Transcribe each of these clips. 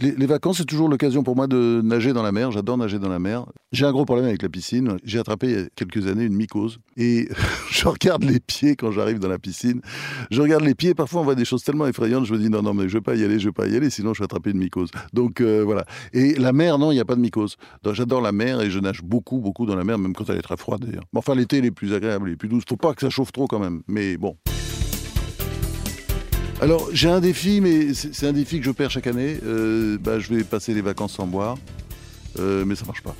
Les, vacances, c'est toujours l'occasion pour moi de nager dans la mer. J'adore nager dans la mer. J'ai un gros problème avec la piscine. J'ai attrapé il y a quelques années une mycose. Et je regarde les pieds quand j'arrive dans la piscine. Je regarde les pieds. Parfois, on voit des choses tellement effrayantes. Je me dis non, non, mais je vais pas y aller, je vais pas y aller, sinon je vais attraper une mycose. Donc euh, voilà. Et la mer, non, il n'y a pas de mycose. J'adore la mer et je nage beaucoup, beaucoup dans la mer, même quand elle est très froide d'ailleurs. Enfin, l'été, elle est plus agréable, elle est plus douce. Faut pas que ça chauffe trop quand même. Mais bon. Alors, j'ai un défi, mais c'est un défi que je perds chaque année. Euh, bah, je vais passer les vacances sans boire, Euh, mais ça marche pas.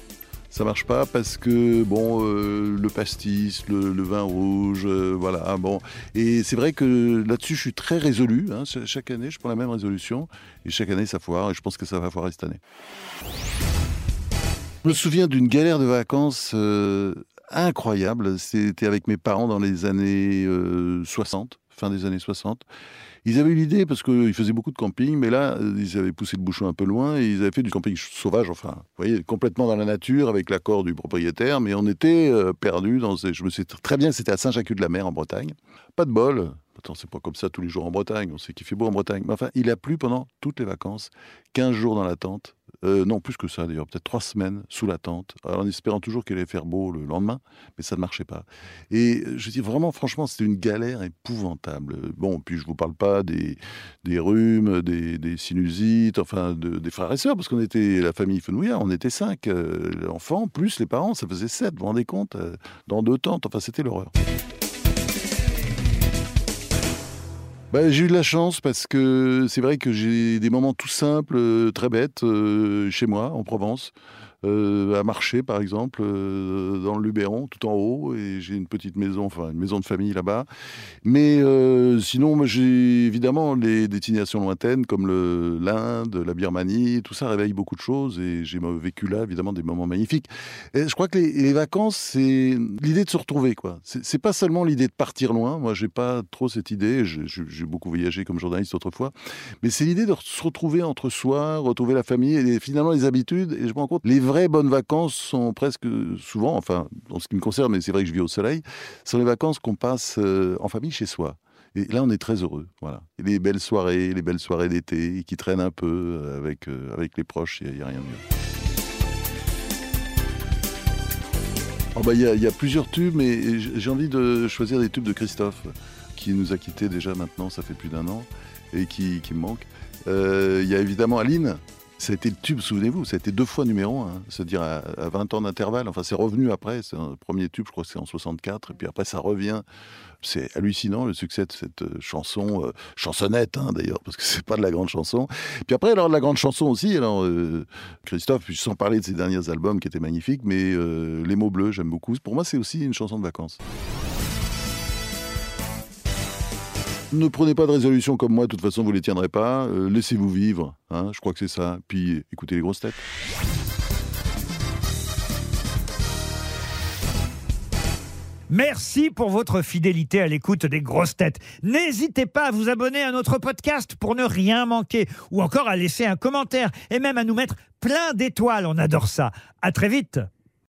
Ça marche pas parce que bon, euh, le pastis, le, vin rouge, voilà, bon. Et c'est vrai que là-dessus, je suis très résolu. hein. Cha- Chaque année, je prends la même résolution et chaque année, ça foire. Et je pense que ça va foirer cette année. Je me souviens d'une galère de vacances incroyable. C'était avec mes parents dans les années euh, 60, fin des années 60. Ils avaient eu l'idée, parce qu'ils faisaient beaucoup de camping, mais là, euh, ils avaient poussé le bouchon un peu loin et ils avaient fait du camping sauvage, enfin, vous voyez, complètement dans la nature, avec l'accord du propriétaire, mais on était euh, perdus dans ces... Je me sais très bien, c'était à Saint-Jacques-de-la-Mer, en Bretagne. Pas de bol. Attends, c'est pas comme ça tous les jours en Bretagne, on sait qu'il fait beau en Bretagne. Mais enfin, il a plu pendant toutes les vacances, 15 jours dans la tente, euh, non, plus que ça d'ailleurs, peut-être trois semaines sous la tente, en espérant toujours qu'il allait faire beau le lendemain, mais ça ne marchait pas. Et euh, je dis vraiment, franchement, c'était une galère épouvantable. Bon, puis je vous parle pas des, des rhumes, des, sinusites, enfin de- des frères et sœurs, parce qu'on était la famille Fenouillard, on était cinq euh, enfants, plus les parents, ça faisait sept, vous vous rendez compte, dans deux tentes, enfin c'était l'horreur. Bah, j'ai eu de la chance parce que c'est vrai que j'ai des moments tout simples, euh, très bêtes, euh, chez moi, en Provence, euh, à marcher par exemple, euh, dans le Luberon, tout en haut, et j'ai une petite maison, enfin une maison de famille là-bas. Mais euh, sinon, j'ai évidemment les destinations lointaines comme l'Inde, la Birmanie, tout ça réveille beaucoup de choses, et j'ai vécu là évidemment des moments magnifiques. Et je crois que les, vacances, c'est l'idée de se retrouver, quoi. C'est pas seulement l'idée de partir loin. Moi, j'ai pas trop cette idée. J'ai beaucoup voyagé comme journaliste autrefois, mais c'est l'idée de se retrouver entre soi, retrouver la famille et finalement les habitudes. Et je me rends compte, les vraies bonnes vacances sont presque souvent, enfin, en ce qui me concerne, mais c'est vrai que je vis au soleil, sont les vacances qu'on passe euh, en famille chez soi. Et là, on est très heureux. Voilà. Les belles soirées, les belles soirées d'été qui traînent un peu euh, avec, euh, avec les proches, il n'y a, rien de mieux. Oh bah, Il y, a- il y a plusieurs tubes, mais j'ai envie de choisir des tubes de Christophe, qui nous a quittés déjà maintenant, ça fait plus d'un an, et qui, qui me manque. Il y a évidemment Aline. Ça a été le tube, souvenez-vous, ça a été deux fois numéro un, c'est-à-dire à, à 20 ans d'intervalle. Enfin, c'est revenu après, c'est un premier tube, je crois que c'est en 64, et puis après ça revient. C'est hallucinant le succès de cette euh, chanson, euh, chansonnette hein, d'ailleurs, parce que c'est pas de la grande chanson. Puis après, alors de la grande chanson aussi, alors euh, Christophe, sans parler de ses derniers albums qui étaient magnifiques, mais Les mots bleus, j'aime beaucoup. Pour moi, c'est aussi une chanson de vacances. Ne prenez pas de résolution comme moi, de toute façon, vous les tiendrez pas. Euh, Laissez-vous vivre, hein, je crois que c'est ça. Puis écoutez les grosses têtes. Merci pour votre fidélité à l'écoute des grosses têtes. N'hésitez pas à vous abonner à notre podcast pour ne rien manquer, ou encore à laisser un commentaire, et même à nous mettre plein d'étoiles. On adore ça. À très vite.